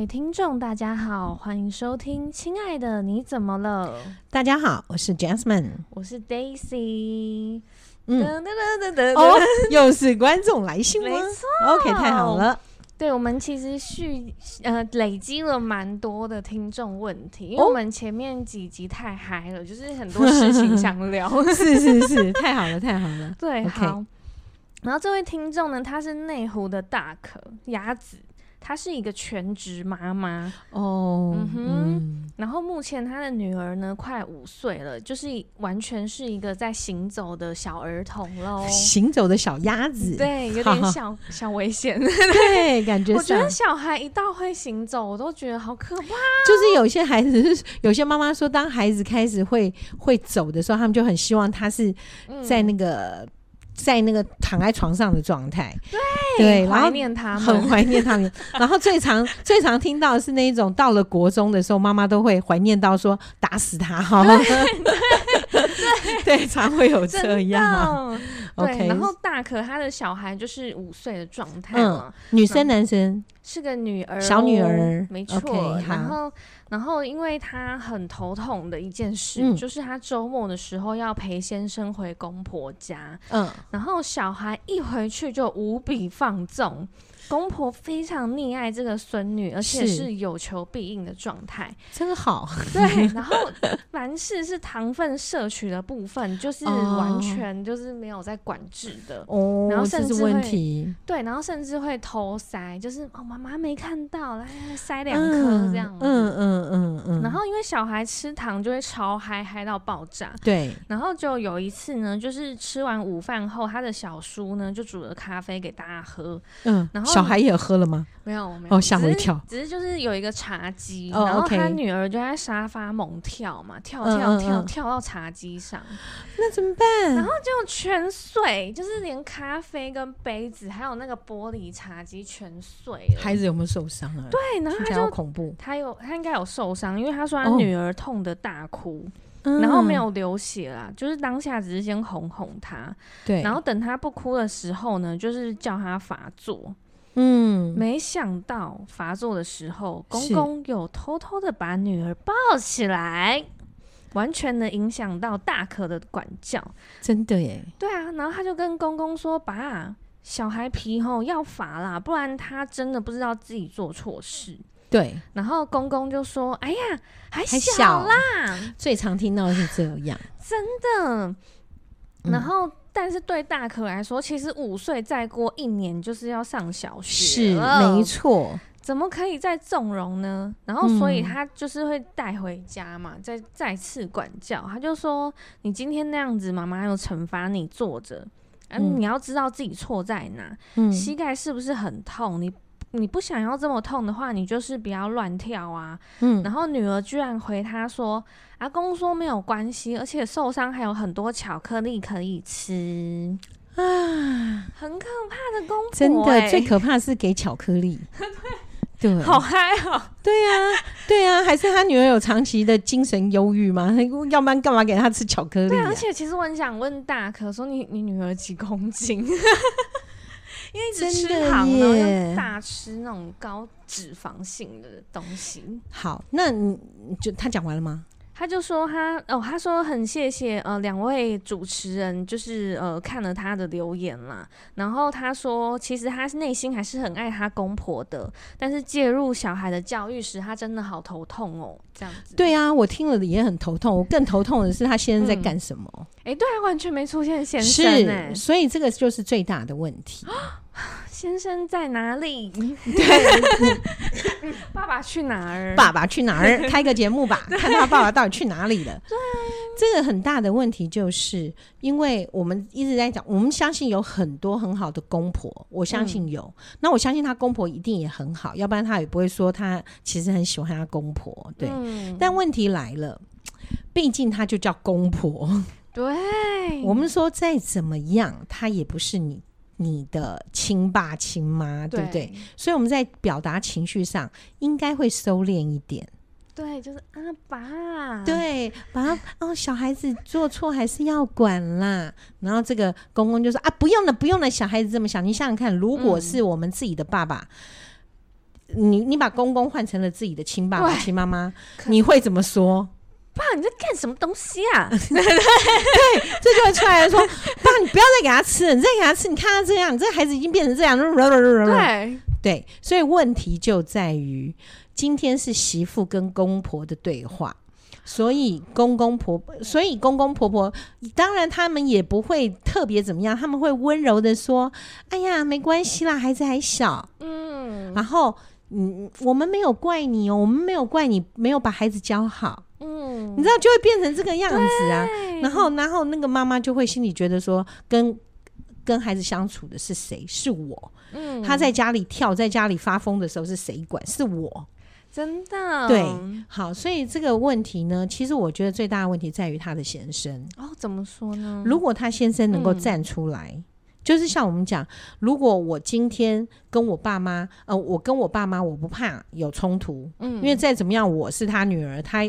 位听众，大家好，欢迎收听《亲爱的你怎么了》。大家好，我是 Jasmine，我是 Daisy。嗯，哦，又是观众来信吗？没错，OK，太好了。对，我们其实续呃累积了蛮多的听众问题，因为我们前面几集太嗨了，就是很多事情 想聊。是是是，太好了，太好了。对.好。然后这位听众呢，他是内湖的大可鸭子。她是一个全职妈妈。哦，嗯哼。嗯，然后目前她的女儿呢快五岁了，就是完全是一个在行走的小儿童喽，行走的小鸭子，对，有点 小小危险，对，感觉我觉得小孩一到会行走，我都觉得好可怕。就是有些孩子，有些妈妈说，当孩子开始会会走的时候，他们就很希望他是在那个。嗯在那个躺在床上的状态，对，怀念他们，很怀念他们。然后最常 最常听到的是那一种，到了国中的时候，妈妈都会怀念到说打死他哈。对 对，常会有这样。对.然后大可他的小孩就是五岁的状态嘛，女生男生是个女儿，小女儿，没错。然后。然后，因为他很头痛的一件事，嗯、就是他周末的时候要陪先生回公婆家，嗯，然后小孩一回去就无比放纵。公婆非常溺爱这个孙女，而且是有求必应的状态，真好。对，然后凡事是糖分摄取的部分，就是完全就是没有在管制的哦，然后甚至会问题对，然后甚至会偷塞，就是哦，妈妈没看到，来塞两颗这样嗯嗯嗯，嗯。然后因为小孩吃糖就会超嗨，嗨到爆炸。对，然后就有一次呢，就是吃完午饭后，他的小叔呢就煮了咖啡给大家喝，嗯，然后。小孩也喝了吗？没有，没有。哦，吓我一跳。只是，只是就是有一个茶几，哦，然后他女儿就在沙发猛跳嘛，跳跳跳，跳，跳到茶几上。那怎么办？然后就全碎，就是连咖啡跟杯子，还有那个玻璃茶几全碎了。孩子有没有受伤啊？对，然后他就恐怖。他有，他应该有受伤，因为他说他女儿痛的大哭。哦然后没有流血啦，嗯，就是当下只是先哄哄他，对，然后等他不哭的时候呢，就是叫他罚坐。嗯，没想到发作的时候，公公有偷偷的把女儿抱起来，完全的影响到大可的管教。真的耶？对啊，然后他就跟公公说：“爸，小孩皮吼要罚啦，不然他真的不知道自己做错事。”对，然后公公就说：“哎呀，还小啦。小”最常听到的是这样，真的。然后。嗯但是对大可来说，其实五岁再过一年就是要上小学，是没错。怎么可以再纵容呢？然后所以他就是会带回家嘛，嗯、再再次管教。他就说：“你今天那样子，妈妈有惩罚你坐着，嗯、啊，你要知道自己错在哪。嗯，膝盖是不是很痛？你。”你不想要这么痛的话，你就是不要乱跳啊。嗯，然后女儿居然回他说：“阿公说没有关系，而且受伤还有很多巧克力可以吃啊，很可怕的公婆、欸。真的，最可怕是给巧克力。对，好嗨哦。对呀、啊，对呀、啊，还是他女儿有长期的精神忧郁吗？要不然干嘛给他吃巧克力、啊？对，而且其实我很想问大可说你，你你女儿几公斤？因为一直吃糖呢，又大吃那种高脂肪性的东西。好，那你就他讲完了吗？他就说他哦，他说很谢谢呃两位主持人，就是呃看了他的留言啦。然后他说，其实他内心还是很爱他公婆的，但是介入小孩的教育时，他真的好头痛哦。这样子。对啊，我听了也很头痛。我更头痛的是他先生在干什么？哎、嗯，对啊，完全没出现先生、欸，是，所以这个就是最大的问题。先生在哪里？对，爸爸去哪儿？爸爸去哪儿？开个节目吧，看他爸爸到底去哪里了。对，这个很大的问题就是，因为我们一直在讲，我们相信有很多很好的公婆，我相信有。嗯、那我相信他公婆一定也很好，要不然他也不会说他其实很喜欢他公婆。对，嗯、但问题来了，毕竟他就叫公婆。对，我们说再怎么样，他也不是你。你的亲爸亲妈，对不对？所以我们在表达情绪上应该会收敛一点。对，就是阿爸，对，爸哦，小孩子做错还是要管啦。然后这个公公就说啊，不用了，不用了，小孩子这么小，你想想看，如果是我们自己的爸爸。你你把公公换成了自己的亲爸爸、亲妈妈，你会怎么说？爸，你在干什么东西啊？对，这就会出来说，爸，你不要再给他吃了，你再给他吃，你看他这样，你这个孩子已经变成这样。对对，所以问题就在于，今天是媳妇跟公婆的对话。所以公公婆婆，所以公公婆婆，当然他们也不会特别怎么样，他们会温柔的说：“哎呀，没关系啦，孩子还小。”嗯，然后嗯，我们没有怪你哦，我们没有怪你没有把孩子教好。嗯，你知道就会变成这个样子啊。然后，然后那个妈妈就会心里觉得说，跟跟孩子相处的是谁？是我。嗯，他在家里跳，在家里发疯的时候是谁管？是我。真的对，好，所以这个问题呢，其实我觉得最大的问题在于他的先生哦。怎么说呢？如果他先生能够站出来，嗯、就是像我们讲，如果我今天跟我爸妈，呃，我跟我爸妈，我不怕有冲突，嗯，因为再怎么样，我是他女儿，他。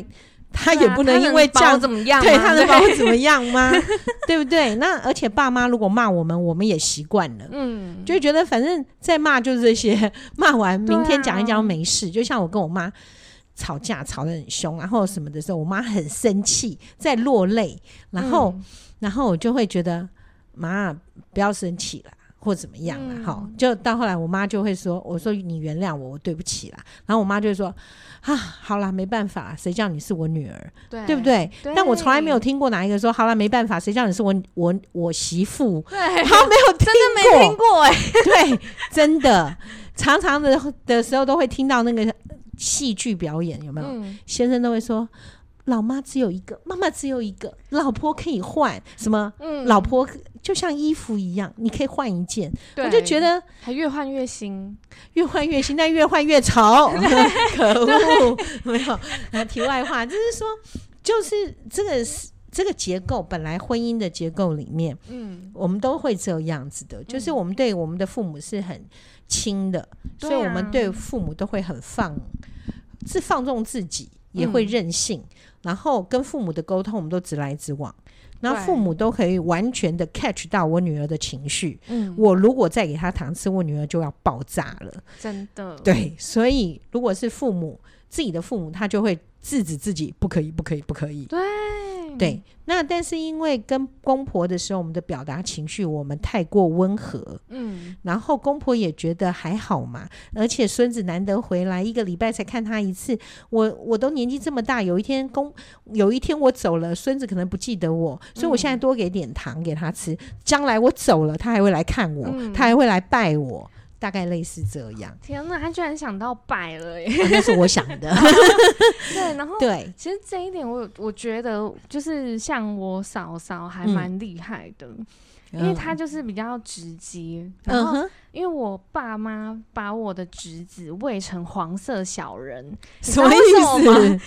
他也不能因为这样怎么样？对，他能把我怎么样吗？对不对？那而且爸妈如果骂我们，我们也习惯了，嗯，就觉得反正再骂就是这些，骂完明天讲一讲没事。就像我跟我妈吵架吵得很凶，然后什么的时候，我妈很生气，在落泪，然后然后我就会觉得妈不要生气了。或怎么样了，好、嗯，就到后来，我妈就会说：“我说你原谅我，我对不起啦。”然后我妈就会说：“啊，好啦，没办法，谁叫你是我女儿，对，对不对，对？但我从来没有听过哪一个说：‘好啦，没办法，谁叫你是我我我媳妇’，对，好没有听过，真的没听过哎、欸，对，真的，常常的的时候都会听到那个戏剧表演，有没有、嗯？先生都会说。”老妈只有一个，妈妈只有一个，老婆可以换什么？嗯，老婆就像衣服一样，你可以换一件。我就觉得还越换越新，越换越新，但越换越潮。可恶！没有。那题外话就是说，就是这个这个结构，本来婚姻的结构里面，嗯，我们都会这样子的，就是我们对我们的父母是很亲的，所以我们对父母都会很放，是放纵自己，也会任性。然后跟父母的沟通，我们都直来直往，然后父母都可以完全的 catch 到我女儿的情绪。嗯，我如果再给她糖吃，我女儿就要爆炸了。真的。对，所以如果是父母自己的父母，他就会制止自己，不可以，不可以，不可以。对。对，那但是因为跟公婆的时候，我们的表达情绪我们太过温和，嗯，然后公婆也觉得还好嘛，而且孙子难得回来，一个礼拜才看他一次，我我都年纪这么大，有一天公有一天我走了，孙子可能不记得我，所以我现在多给点糖给他吃，将来我走了，他还会来看我，嗯，他还会来拜我。大概类似这样。天哪，他居然想到摆了耶！啊、那是我想的。对，然后对，其实这一点我我觉得就是像我嫂嫂还蛮厉害的。嗯因为他就是比较直接，嗯、然后因为我爸妈把我的侄子喂成黄色小人，什么意思？因为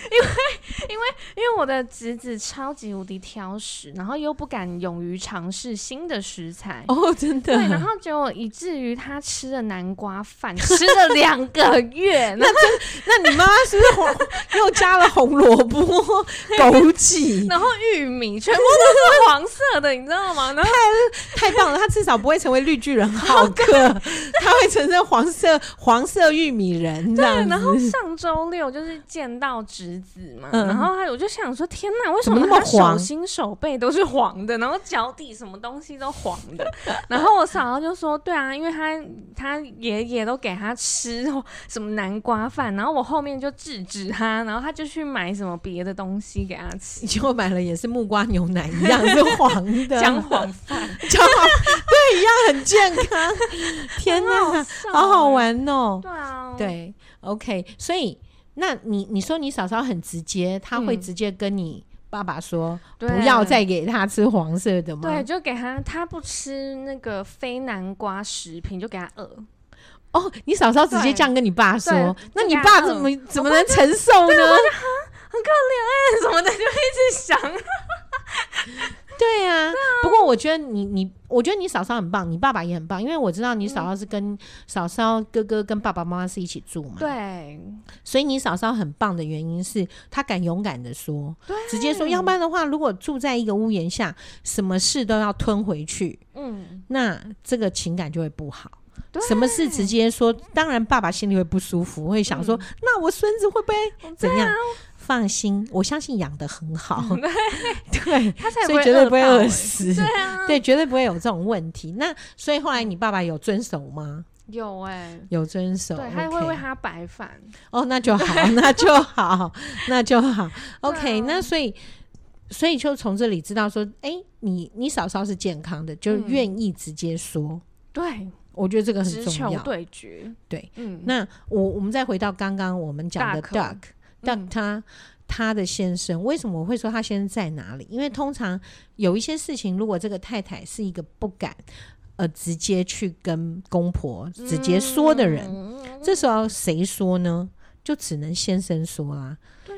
因为因为我的侄子超级无敌挑食，然后又不敢勇于尝试新的食材哦，真的。对，然后结果以至于他吃了南瓜饭吃了两个月。那真，那你妈妈是不是红又加了红萝卜、枸杞，然后玉米，全部都是黄色的，你知道吗？然后。太棒了，他至少不会成为绿巨人浩克，他会成为黄色黄色玉米人。对，然后上周六就是见到侄子嘛，嗯、然后他我就想说，天哪，为什么他手心手背都是黄的，然后脚底什么东西都黄的？然后我嫂嫂就说，对啊，因为他他爷爷都给他吃什么南瓜饭，然后我后面就制止他，然后他就去买什么别的东西给他吃，结果买了也是木瓜牛奶一样是黄的姜黄饭。对，一样很健康。天哪，好，好好玩哦！对啊，对，OK。所以，那你你说你嫂嫂很直接，她会直接跟你爸爸说，不要再给他吃黄色的吗？对，就给他，他不吃那个非南瓜食品，就给他饿。哦，你嫂嫂直接这样跟你爸说，那你爸怎么怎么能承受呢？很可怜哎，什么的，就一直想。对呀、不过我觉得你你，我觉得你嫂嫂很棒，你爸爸也很棒，因为我知道你嫂嫂是跟嫂嫂哥哥跟爸爸妈妈是一起住嘛。对，所以你嫂嫂很棒的原因是她敢勇敢的说，直接说，要不然的话，如果住在一个屋檐下，什么事都要吞回去，嗯，那这个情感就会不好。什么事直接说。当然，爸爸心里会不舒服，会想说：“嗯、那我孙子会不会怎样？”放心，我相信养的很好，对，对 他才所以绝对不会饿死，对啊，对，绝对不会有这种问题。那所以后来你爸爸有遵守吗？有哎、欸，有遵守，对，他会为他白饭。哦，那就好，那就好，那就好。OK，那所以，所以就从这里知道说，哎、欸，你你嫂嫂是健康的，就愿意直接说。嗯、对，我觉得这个很重要。对决，对，嗯。那我我们再回到刚刚我们讲的 Doug。但他他的先生为什么我会说他先生在哪里？因为通常有一些事情，如果这个太太是一个不敢呃直接去跟公婆直接说的人，这时候谁说呢？就只能先生说啦。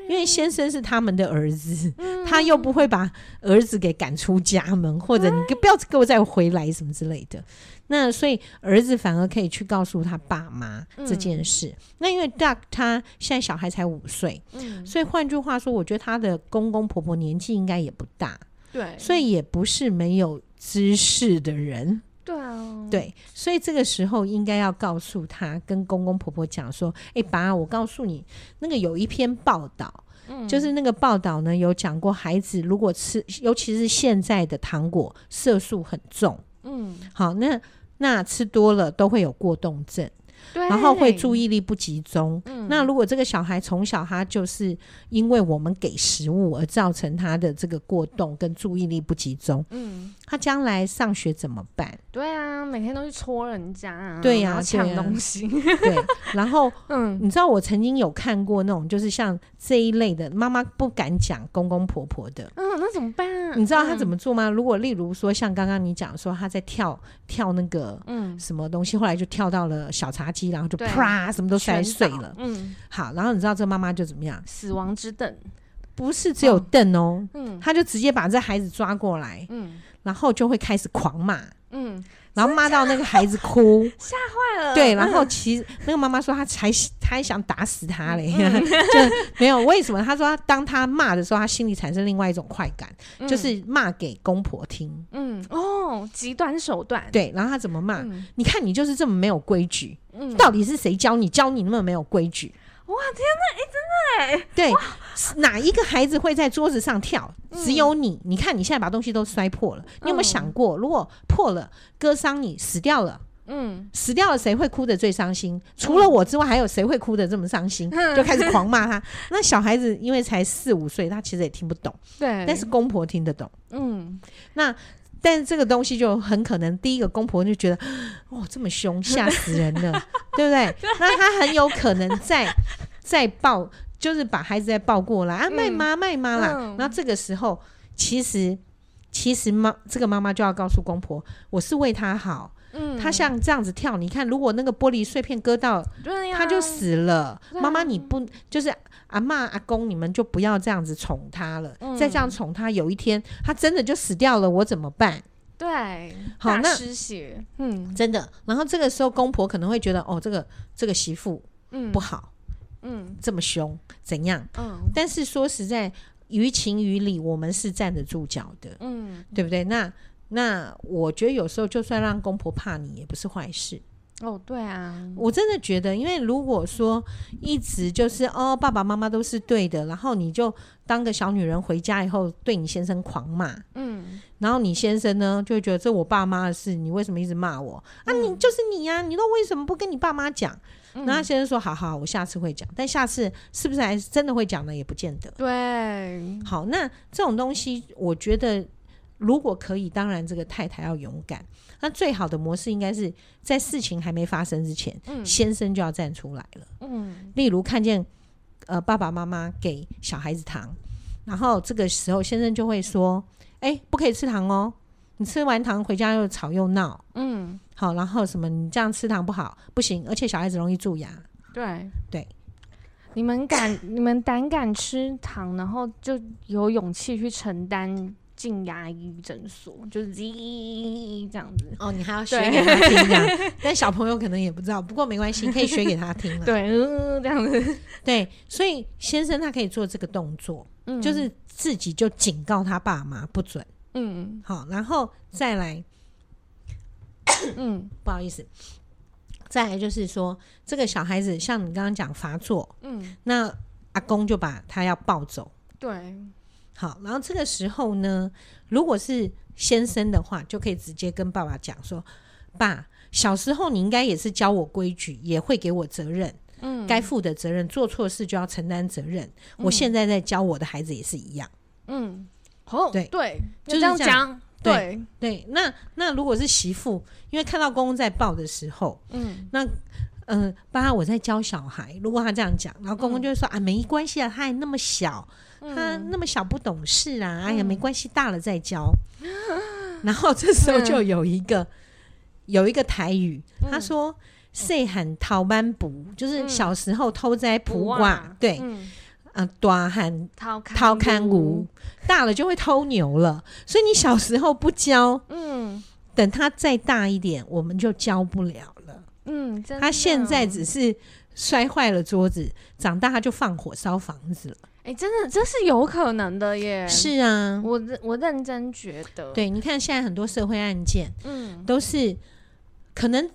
因为先生是他们的儿子，他又不会把儿子给赶出家门，或者你就不要给我再回来什么之类的。那所以儿子反而可以去告诉他爸妈这件事。嗯、那因为 Duck 他现在小孩才五岁，嗯，所以换句话说，我觉得他的公公婆婆年纪应该也不大，对，所以也不是没有知识的人，对啊，对，所以这个时候应该要告诉他，跟公公婆婆讲说：“哎、欸，爸，我告诉你，那个有一篇报道，嗯，就是那个报道呢有讲过，孩子如果吃，尤其是现在的糖果，色素很重，嗯，好，那。”那吃多了都会有过动症。然后会注意力不集中。嗯，那如果这个小孩从小他就是因为我们给食物而造成他的这个过动跟注意力不集中，嗯，他将来上学怎么办？对啊，每天都去戳人家啊，对呀，抢东西。对，然后嗯，你知道我曾经有看过那种就是像这一类的妈妈不敢讲公公婆婆的，嗯，那怎么办啊？你知道他怎么做吗？如果例如说像刚刚你讲说他在跳跳那个嗯什么东西，后来就跳到了小茶几。然后就啪，什么都摔碎了。嗯，好，然后你知道这个妈妈就怎么样？死亡之凳不是只有凳哦，嗯，他就直接把这孩子抓过来，嗯，然后就会开始狂骂，嗯。然后骂到那个孩子哭，吓坏了。对，然后其实那个妈妈说，她才她还想打死他嘞，嗯、就没有为什么？她说，当她骂的时候，她心里产生另外一种快感，嗯、就是骂给公婆听。嗯，哦，极端手段。对，然后她怎么骂？嗯、你看你就是这么没有规矩，嗯、到底是谁教你？教你那么没有规矩？哇天哪！哎、欸，真的哎，对，哪一个孩子会在桌子上跳？只有你。嗯、你看你现在把东西都摔破了，你有没有想过，如果破了，割伤你，死掉了？嗯，死掉了，谁会哭得最伤心？除了我之外，还有谁会哭得这么伤心？嗯、就开始狂骂他。那小孩子因为才四五岁，他其实也听不懂。对，但是公婆听得懂。嗯，那。但是这个东西就很可能，第一个公婆就觉得，哇，这么凶，吓死人了，对不对？那他很有可能再再 抱，就是把孩子再抱过来啊，卖妈卖妈啦。那、嗯、这个时候，其实其实妈这个妈妈就要告诉公婆，我是为他好。嗯，他像这样子跳，你看，如果那个玻璃碎片割到，他就死了。妈妈，你不就是？阿妈阿公，你们就不要这样子宠他了。嗯、再这样宠他，有一天他真的就死掉了，我怎么办？对，好，那失血，嗯，真的。然后这个时候，公婆可能会觉得，哦，这个这个媳妇，嗯，不好，嗯，这么凶，怎样？嗯。但是说实在，于情于理，我们是站得住脚的，嗯，对不对？那那我觉得有时候，就算让公婆怕你，也不是坏事。哦，对啊，我真的觉得，因为如果说一直就是哦，爸爸妈妈都是对的，然后你就当个小女人回家以后对你先生狂骂，嗯，然后你先生呢就会觉得这我爸妈的事，你为什么一直骂我？嗯、啊，你就是你呀、啊，你都为什么不跟你爸妈讲？嗯、然后先生说好好，我下次会讲，但下次是不是还真的会讲呢？也不见得。对，好，那这种东西，我觉得如果可以，当然这个太太要勇敢。那最好的模式应该是在事情还没发生之前，嗯、先生就要站出来了。嗯，例如看见呃爸爸妈妈给小孩子糖，然后这个时候先生就会说：“哎、欸，不可以吃糖哦！你吃完糖回家又吵又闹。”嗯，好，然后什么你这样吃糖不好，不行，而且小孩子容易蛀牙。对对，你们敢，你们胆敢吃糖，然后就有勇气去承担。进牙医诊所就是叽这样子。哦，你还要学给他听这样，但小朋友可能也不知道，不过没关系，可以学给他听。对，嗯，这样子，对，所以先生他可以做这个动作，嗯，就是自己就警告他爸妈不准，嗯，好，然后再来，嗯，不好意思，再来就是说，这个小孩子像你刚刚讲发作，嗯，那阿公就把他要抱走。对，好，然后这个时候呢，如果是先生的话，就可以直接跟爸爸讲说：“爸，小时候你应该也是教我规矩，也会给我责任，嗯，该负的责任，做错事就要承担责任。嗯，我现在在教我的孩子也是一样，嗯，哦，对对，就这样讲。”对对，那那如果是媳妇，因为看到公公在抱的时候，嗯，那嗯、呃，爸，我在教小孩，如果他这样讲，然后公公就会说、嗯、啊，没关系啊，他还那么小，嗯、他那么小不懂事啊，嗯、哎呀，没关系，大了再教。嗯、然后这时候就有一个、嗯、有一个台语，他说“细汉偷挽匏”，就是小时候偷摘卜卦，对。嗯啊，大喊偷偷看牛，大了就会偷牛了。所以你小时候不教，嗯，等他再大一点，我们就教不了了。嗯，他现在只是摔坏了桌子，长大他就放火烧房子了。哎、欸，真的这是有可能的耶。是啊，我我认真觉得，对，你看现在很多社会案件，嗯，都是可能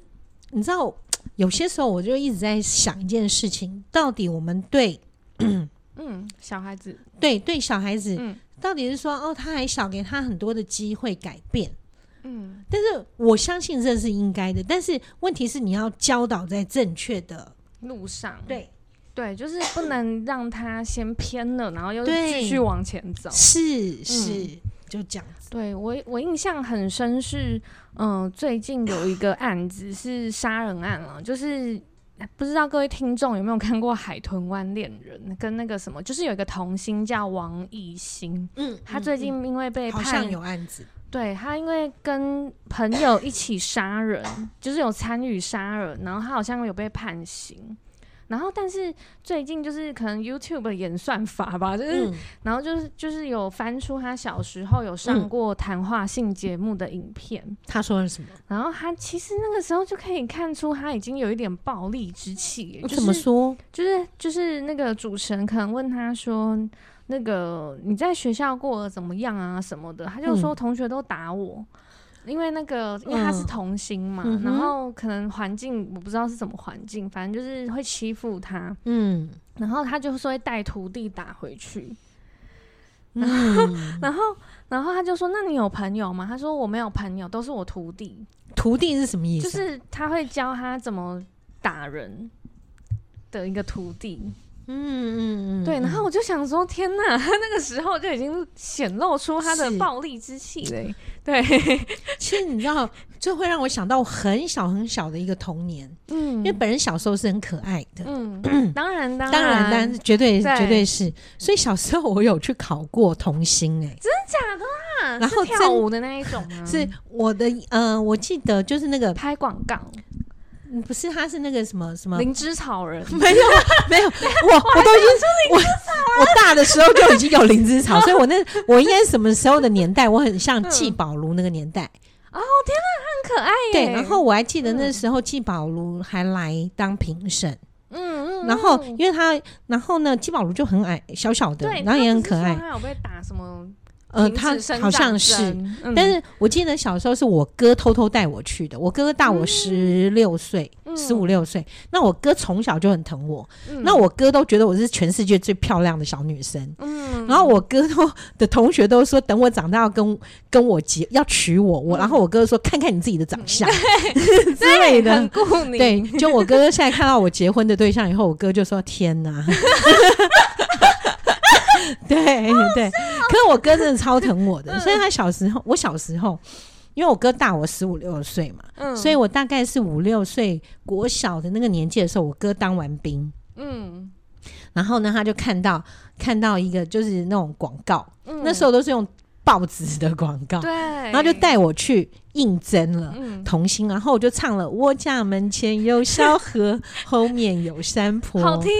你知道，有些时候我就一直在想一件事情，到底我们对。嗯，小孩子。对对，小孩子，嗯，到底是说哦，他还小，给他很多的机会改变，嗯，但是我相信这是应该的，但是问题是你要教导在正确的路上，对对，就是不能让他先偏了，然后又继续往前走，是是，嗯，就这样子。对我我印象很深是，嗯，呃，最近有一个案子是杀人案了，就是。不知道各位听众有没有看过《海豚湾恋人》跟那个什么，就是有一个童星叫王艺兴，嗯，他最近因为被判，有案子，对，他因为跟朋友一起杀人，就是有参与杀人，然后他好像有被判刑。然后，但是最近就是可能 YouTube 的演算法吧，就是，嗯、然后就是就是有翻出他小时候有上过谈话性节目的影片。他说了什么？然后他其实那个时候就可以看出他已经有一点暴力之气。就是、怎么说？就是就是那个主持人可能问他说：“那个你在学校过得怎么样啊？什么的？”他就说：“同学都打我。嗯”因为那个，因为他是童星嘛，嗯、然后可能环境我不知道是什么环境，反正就是会欺负他。嗯，然后他就说会带徒弟打回去。嗯，然后，然后他就说：“那你有朋友吗？”他说：“我没有朋友，都是我徒弟。”徒弟是什么意思？就是他会教他怎么打人的一个徒弟。嗯嗯嗯，对，然后我就想说，天哪，他 那个时候就已经显露出他的暴力之气了。对，其实你知道，就会让我想到我很小很小的一个童年。嗯，因为本人小时候是很可爱的。嗯，当然，当然，当然，当然，绝对，绝对是。所以小时候我有去考过童星，哎，真的假的啦？然后跳舞的那一种吗？是我的，呃，我记得就是那个拍广告。不是，他是那个什么什么灵芝草人，没有没有，我我都已经我我大的时候就已经有灵芝草，所以我那我应该什么时候的年代？我很像季宝如那个年代。哦天哪，很可爱耶。对，然后我还记得那时候季宝如还来当评审，嗯嗯，然后因为他，然后呢，季宝如就很矮小小的，然后也很可爱。他有被打什么？呃，他好像是，嗯、但是我记得小时候是我哥偷偷带我去的。我哥哥大我十六岁，十五六岁。那我哥从小就很疼我，嗯、那我哥都觉得我是全世界最漂亮的小女生。嗯，然后我哥都的同学都说，等我长大要跟跟我结，要娶我。我，然后我哥说，看看你自己的长相、嗯、之类的，很顾你。对，就我哥哥现在看到我结婚的对象以后，我哥就说：“天哪！” 对对，可是我哥真的超疼我的。所以他小时候，我小时候，因为我哥大我十五六岁嘛，嗯，所以我大概是五六岁国小的那个年纪的时候，我哥当完兵，嗯，然后呢，他就看到看到一个就是那种广告，那时候都是用报纸的广告，对，然后就带我去。应征了童星，然后我就唱了“我家门前有小河，后面有山坡”，好听。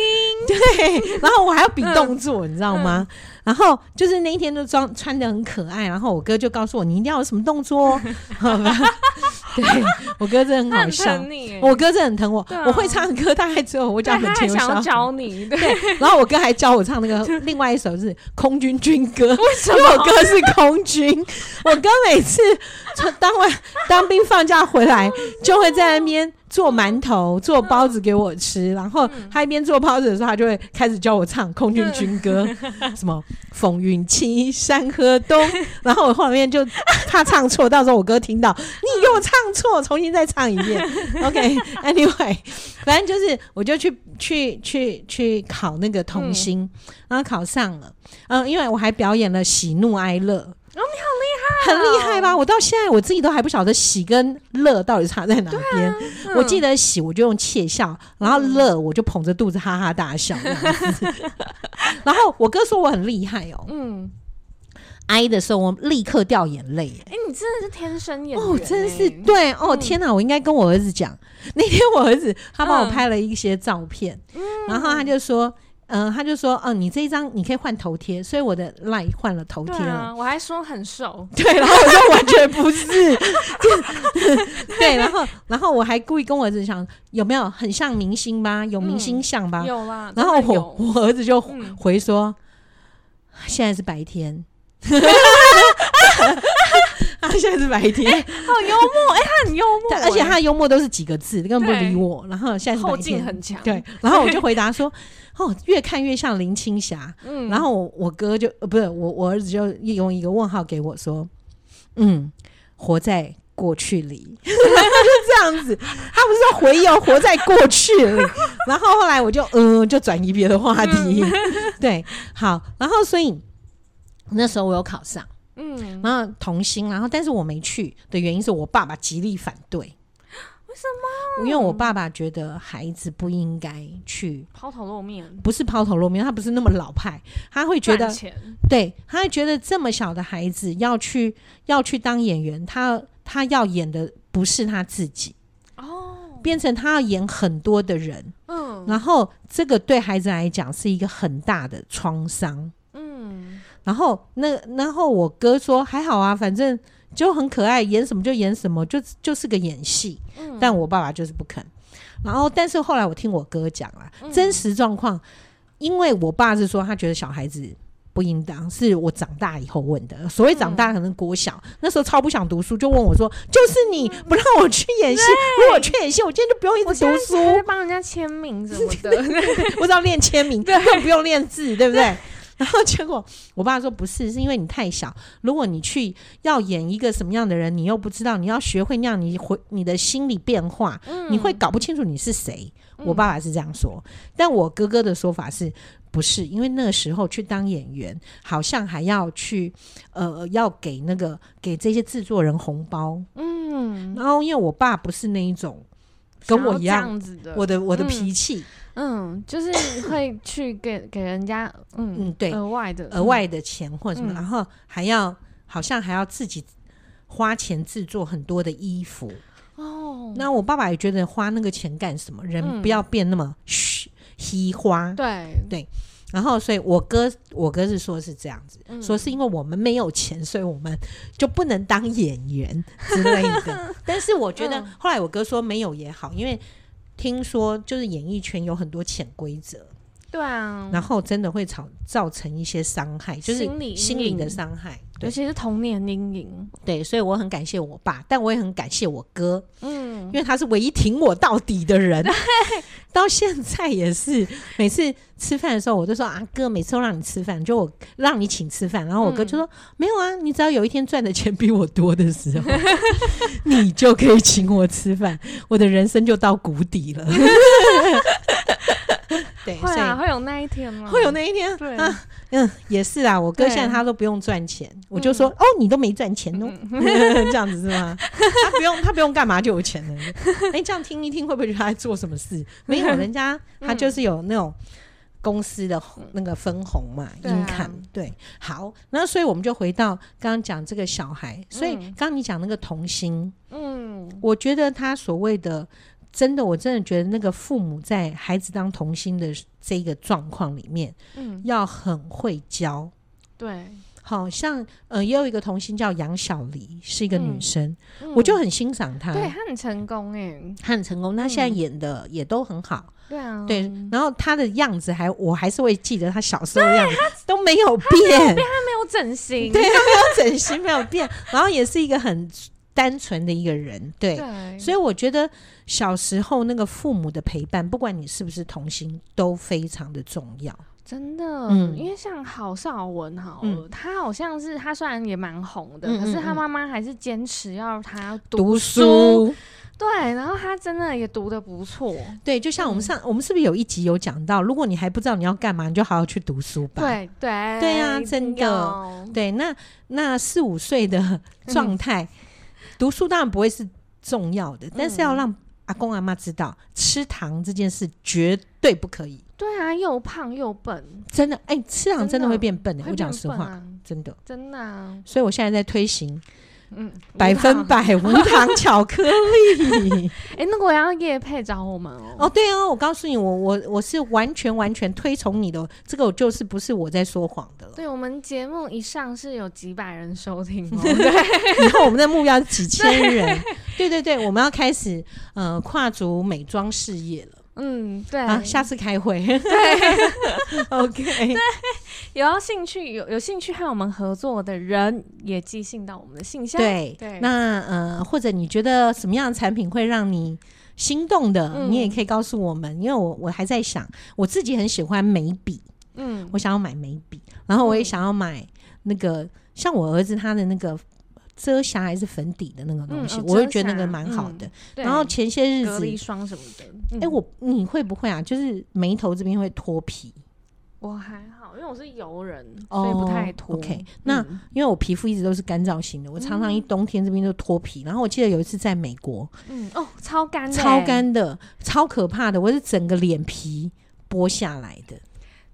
对，然后我还要比动作，你知道吗？然后就是那一天都装穿的很可爱，然后我哥就告诉我：“你一定要有什么动作。” 好吧？对，我哥真的很好笑，我哥真的很疼我。我会唱歌，大概只有我家门前有。想教你，对。然后我哥还教我唱那个 另外一首是《空军军歌》，因为我哥是空军。我哥每次当完。当兵放假回来，就会在那边做馒头、做包子给我吃，然后他一边做包子的时候，他就会开始教我唱《空军军歌》，什么风云起，山河东，然后我后面就怕唱错，到时候我哥听到你给我唱错，重新再唱一遍。OK，Anyway，反正就是我就去去去去考那个童星，然后考上了，嗯，因为我还表演了喜怒哀乐。哦，你好很厉害吧？我到现在我自己都还不晓得喜跟乐到底差在哪边。啊嗯、我记得喜我就用窃笑，然后乐我就捧着肚子哈哈大笑。然后我哥说我很厉害哦，嗯，哀的时候我立刻掉眼泪。哎、欸，你真的是天生演员哦，真是对哦！天哪，我应该跟我儿子讲。那天我儿子他帮我拍了一些照片，嗯、然后他就说。嗯、呃，他就说，嗯、呃，你这一张你可以换头贴，所以我的 line 换了头贴了。啊，我还说很瘦，对，然后我说完全不是，对，然后然后我还故意跟我儿子讲，有没有很像明星吧？有明星像吧？嗯、有啦。然后我我儿子就回说，嗯、现在是白天。他现在是白天，欸、好幽默，哎、欸，他很幽默，而且他的幽默都是几个字，根本不理我。然后现在是白天，很强，对。然后我就回答说：“ 哦，越看越像林青霞。”嗯，然后我我哥就呃不是我我儿子就用一个问号给我说：“嗯，活在过去里。”就这样子，他不是说回忆哦活在过去里。然后后来我就嗯、呃，就转移别的话题。嗯、对，好，然后所以那时候我有考上。嗯，然后童星，然后但是我没去的原因是我爸爸极力反对。为什么？因为我爸爸觉得孩子不应该去。抛头露面，不是抛头露面，他不是那么老派，他会觉得，对，他会觉得这么小的孩子要去要去当演员，他他要演的不是他自己。哦，变成他要演很多的人，嗯，然后这个对孩子来讲是一个很大的创伤。然后那然后我哥说还好啊，反正就很可爱，演什么就演什么，就就是个演戏。嗯、但我爸爸就是不肯。然后但是后来我听我哥讲了、嗯、真实状况，因为我爸是说他觉得小孩子不应当，是我长大以后问的。所谓长大可能国小、嗯、那时候超不想读书，就问我说：“就是你不让我去演戏，如果我去演戏，我今天就不用一直读书，会帮人家签名什么的，我只要练签名，更不用练字，对不对？” 然后结果，我爸说不是，是因为你太小。如果你去要演一个什么样的人，你又不知道，你要学会那样，你会你的心理变化，嗯、你会搞不清楚你是谁。我爸爸是这样说，嗯、但我哥哥的说法是不是？因为那个时候去当演员，好像还要去呃，要给那个给这些制作人红包。嗯，然后因为我爸不是那一种跟我一样子的，我的我的脾气。嗯嗯，就是会去给给人家，嗯嗯，对，额外的额外的钱或者什么，嗯、然后还要好像还要自己花钱制作很多的衣服哦。那我爸爸也觉得花那个钱干什么？人不要变那么虚虚花。对对。然后，所以我哥我哥是说是这样子，嗯、说是因为我们没有钱，所以我们就不能当演员之类的。但是我觉得后来我哥说没有也好，因为。听说就是演艺圈有很多潜规则，对啊，然后真的会造造成一些伤害，就是心理心灵的伤害，尤其是童年阴影。对，所以我很感谢我爸，但我也很感谢我哥，嗯，因为他是唯一挺我到底的人，到现在也是。每次吃饭的时候，我就说啊，哥，每次都让你吃饭，就我让你请吃饭，然后我哥就说、嗯、没有啊，你只要有一天赚的钱比我多的时候，你就可以请我吃饭，我的人生就到谷底了。对，会啊，会有那一天吗？会有那一天，对啊，嗯，也是啊。我哥现在他都不用赚钱，我就说哦，你都没赚钱哦，这样子是吗？他不用，他不用干嘛就有钱了。哎，这样听一听，会不会觉得他在做什么事？没有，人家他就是有那种公司的那个分红嘛，income。对，好，那所以我们就回到刚刚讲这个小孩，所以刚刚你讲那个童心，嗯，我觉得他所谓的。真的，我真的觉得那个父母在孩子当童星的这个状况里面，嗯，要很会教。对，好像呃，也有一个童星叫杨小黎，是一个女生，嗯、我就很欣赏她。对，她很成功哎，她很成功，她现在演的也都很好。对啊，对，然后她的样子还，我还是会记得她小时候的样子，都没有变，她没有整形，对，她没有整形，没有变，然后也是一个很。单纯的一个人，对，对，所以我觉得小时候那个父母的陪伴，不管你是不是童星，都非常的重要。真的，嗯。因为像郝邵文好了，嗯。他好像是他虽然也蛮红的，可是他嗯。妈妈还是坚持要他要读读书。书。对，然后他真的也读的不错。对，就像我们上，嗯我们是不是有一集有讲到，如果你还不知道你要干嘛，你就好好去读书吧。对对对啊真的。对，那那四五岁的状态，读书当然不会是重要的，但是要让阿公阿妈知道，吃糖这件事绝对不可以。对啊，又胖又笨，真的，哎、吃糖真的会变笨的、会我讲实话，真的。真的啊，所以我现在在推行嗯，百分百无糖 巧克力。哎，那我要叶配找我们哦。哦，对哦，我告诉你，我我我是完全完全推崇你的，这个我就是不是我在说谎的了。对我们节目一上是有几百人收听哦，对以后我们的目标是几千人。对对对，我们要开始呃跨足美妆事业了。嗯，对。啊，下次开会。对，OK。对。有要兴趣有有兴趣和我们合作的人，也寄信到我们的信箱。对对，那呃，或者你觉得什么样的产品会让你心动的，嗯你也可以告诉我们，因为我我还在想，我自己很喜欢眉笔，嗯，我想要买眉笔，然后我也想要买那个、像我儿子他的那个遮瑕还是粉底的那个东西，嗯哦我会觉得那个蛮好的。嗯然后前些日子，隔离霜什么的，哎、嗯我你会不会啊？就是眉头这边会脱皮，我还好，因为我是油人，所以不太脱。哦 OK，那嗯因为我皮肤一直都是干燥型的，我常常一冬天这边就脱皮。然后我记得有一次在美国，嗯哦，超干的欸，超干的，超可怕的，我是整个脸皮剥下来的，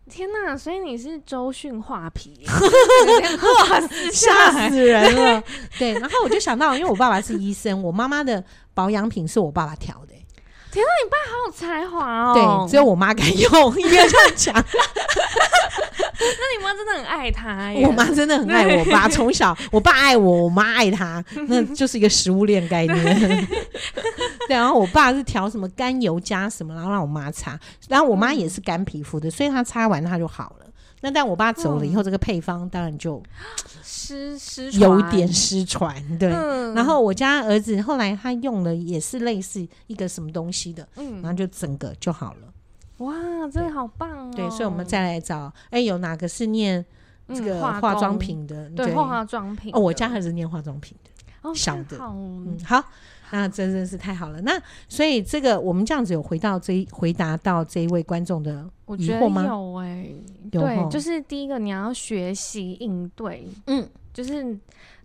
天呐！所以你是周迅画皮 吓死人了。对，然后我就想到，因为我爸爸是医生，我妈妈的保养品是我爸爸调的、天哪，你爸好有才华哦！对，只有我妈敢用，应该这样讲。那你妈真的很爱他耶。我妈真的很爱我爸，从小我爸爱我，我妈爱他，那就是一个食物链概念。对，然后我爸是调什么甘油加什么，然后让我妈擦，然后我妈也是干皮肤的，所以她擦完她就好了。那但我爸走了以后，这个配方当然就失失有点失传。对，嗯然后我家儿子后来他用了也是类似一个什么东西的，然嗯，后就整个就好了。哇，真的好棒哦！对，所以我们再来找，哎，有哪个是念这个嗯化妆品的？对化妆品哦，我家儿子念化妆品的。哦小的嗯，好，那真真是太好了。那所以这个我们这样子有回到这一回答到这一位观众的我觉得疑惑吗？有哎、有对，就是第一个你要学习应对，嗯，就是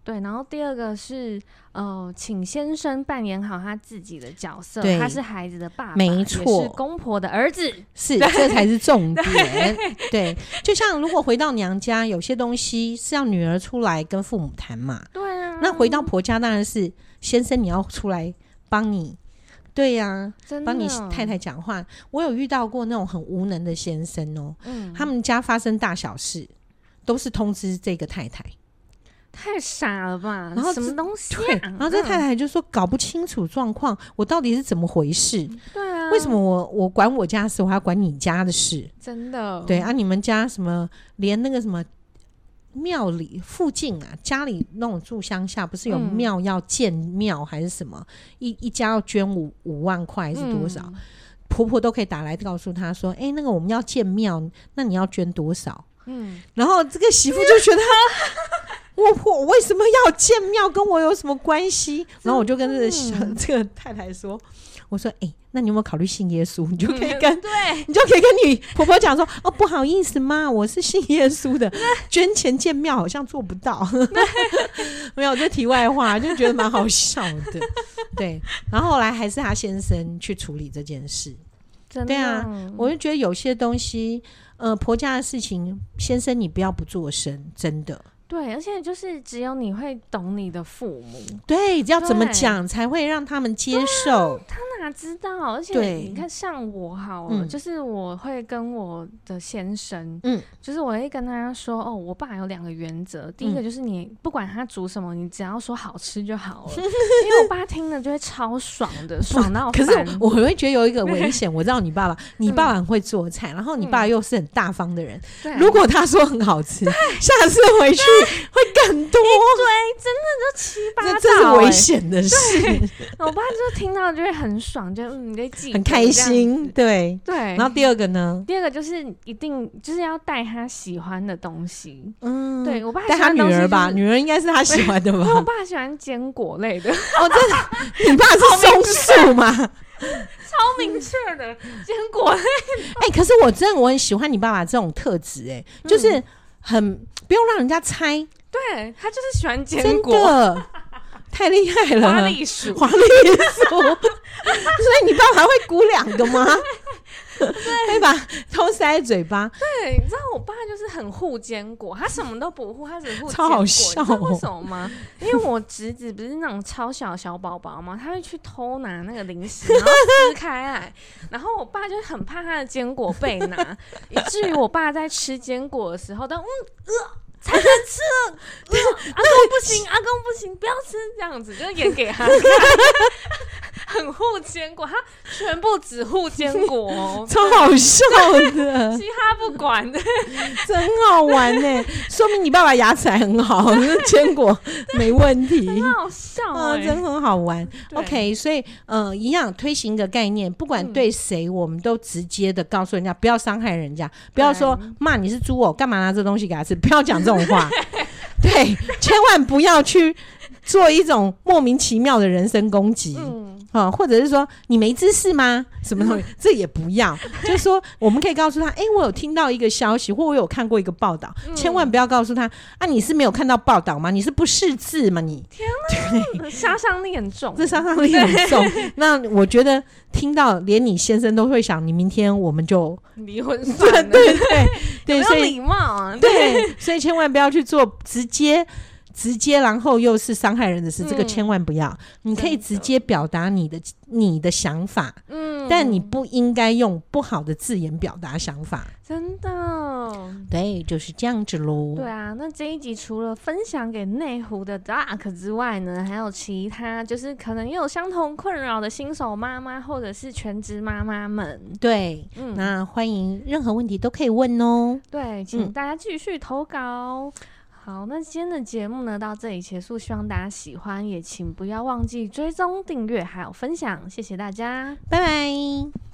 对，然后第二个是呃，请先生扮演好他自己的角色，他是孩子的爸爸，没错是公婆的儿子，是，这才是重点。对，就像如果回到娘家，有些东西是要女儿出来跟父母谈嘛。对啊，那回到婆家，当然是先生你要出来帮你。对呀、帮你太太讲话。我有遇到过那种很无能的先生哦、嗯，他们家发生大小事，都是通知这个太太。太傻了吧？然后什么东西、啊？对，然后这太太就说搞不清楚状况，我到底是怎么回事？对啊，为什么我我管我家的事，我还要管你家的事？真的对啊，你们家什么连那个什么庙里附近啊，家里那种住乡下，不是有嗯庙要建庙还是什么？一一家要捐五五万块还是多少？嗯婆婆都可以打来告诉他说：“哎、那个我们要建庙，那你要捐多少？”嗯，然后这个媳妇就觉得，我我为什么要建庙？跟我有什么关系？然后我就跟这个小这个太太说：“我说，哎、那你有没有考虑信耶稣？你就可以跟、对，你就可以跟你婆婆讲说，哦，不好意思妈，我是信耶稣的，捐钱建庙好像做不到。没有，这题外话，就觉得蛮好笑的。对，然后后来还是他先生去处理这件事。真的对啊，我就觉得有些东西，呃，婆家的事情，先生你不要不做声，真的。对，而且就是只有你会懂你的父母，对，要怎么讲才会让他们接受？他哪知道？而且你看，像我好了，就是我会跟我的先生，嗯，就是我会跟他说，哦，我爸有两个原则，第一个就是你不管他煮什么，你只要说好吃就好了，因为我爸听了就会超爽的，爽到。可是我会觉得有一个 危险，我知道你爸爸，你爸爸很会做菜，然后你爸又是很大方的人，如果他说很好吃，下次回去会更多，对，真的就七八道，这是危险的事。我爸就听到就会很爽，就嗯，你记很开心，对对。然后第二个呢？第二个就是一定就是要带他喜欢的东西。嗯，对我爸带他女儿吧，女儿应该是他喜欢的吧？我爸喜欢坚果类的。哦，真的？你爸是松树吗？超明确的坚果类。哎，可是我真的我很喜欢你爸爸这种特质，哎，就是很不用让人家猜，对他就是喜欢坚果。太厉害了！花栗鼠，花栗鼠，所以你爸爸会鼓两个吗？对，会把偷塞嘴巴。对，你知道我爸就是很护坚果，他什么都不护，他只护坚果。超好笑，你知道为什么吗？因为我侄子不是那种超小小宝宝吗？他会去偷拿那个零食，然后撕开来，然后我爸就很怕他的坚果被拿，以至于我爸在吃坚果的时候都嗯呃。才能吃。了，阿公不行，阿公不行，不要吃这样子，就演给他。看，很护坚果，他全部只护坚果。哦，超好笑的，其他不管。的，真好玩呢，说明你爸爸牙齿还很好，坚果没问题，很好笑啊，真很好玩。OK，所以呃，营养推行的概念，不管对谁，我们都直接的告诉人家，不要伤害人家，不要说骂你是猪哦，干嘛拿这东西给他吃，不要讲这种。话。对，千万不要去做一种莫名其妙的人身攻击，嗯，啊，或者是说你没知识吗？什么东西？这也不要。就是说，我们可以告诉他，哎、欸，我有听到一个消息，或我有看过一个报道，嗯、千万不要告诉他，啊，你是没有看到报道吗？你是不识字吗？你天哪，对，杀伤力很重，这杀伤力很重。那我觉得听到连你先生都会想，你明天我们就离婚算了，对 对对，对，所以礼貌啊，对，所以千万不要去做直接。直接，然后又是伤害人的事，嗯、这个千万不要。你可以直接表达你的你的想法，嗯，但你不应该用不好的字眼表达想法。真的，对，就是这样子喽。对啊，那这一集除了分享给内湖的 Duck 之外呢，还有其他就是可能也有相同困扰的新手妈妈或者是全职妈妈们。对，嗯，那欢迎任何问题都可以问哦。对，请大家继续投稿。嗯好，那今天的节目呢，到这里结束，希望大家喜欢，也请不要忘记追踪、订阅还有分享，谢谢大家，拜拜。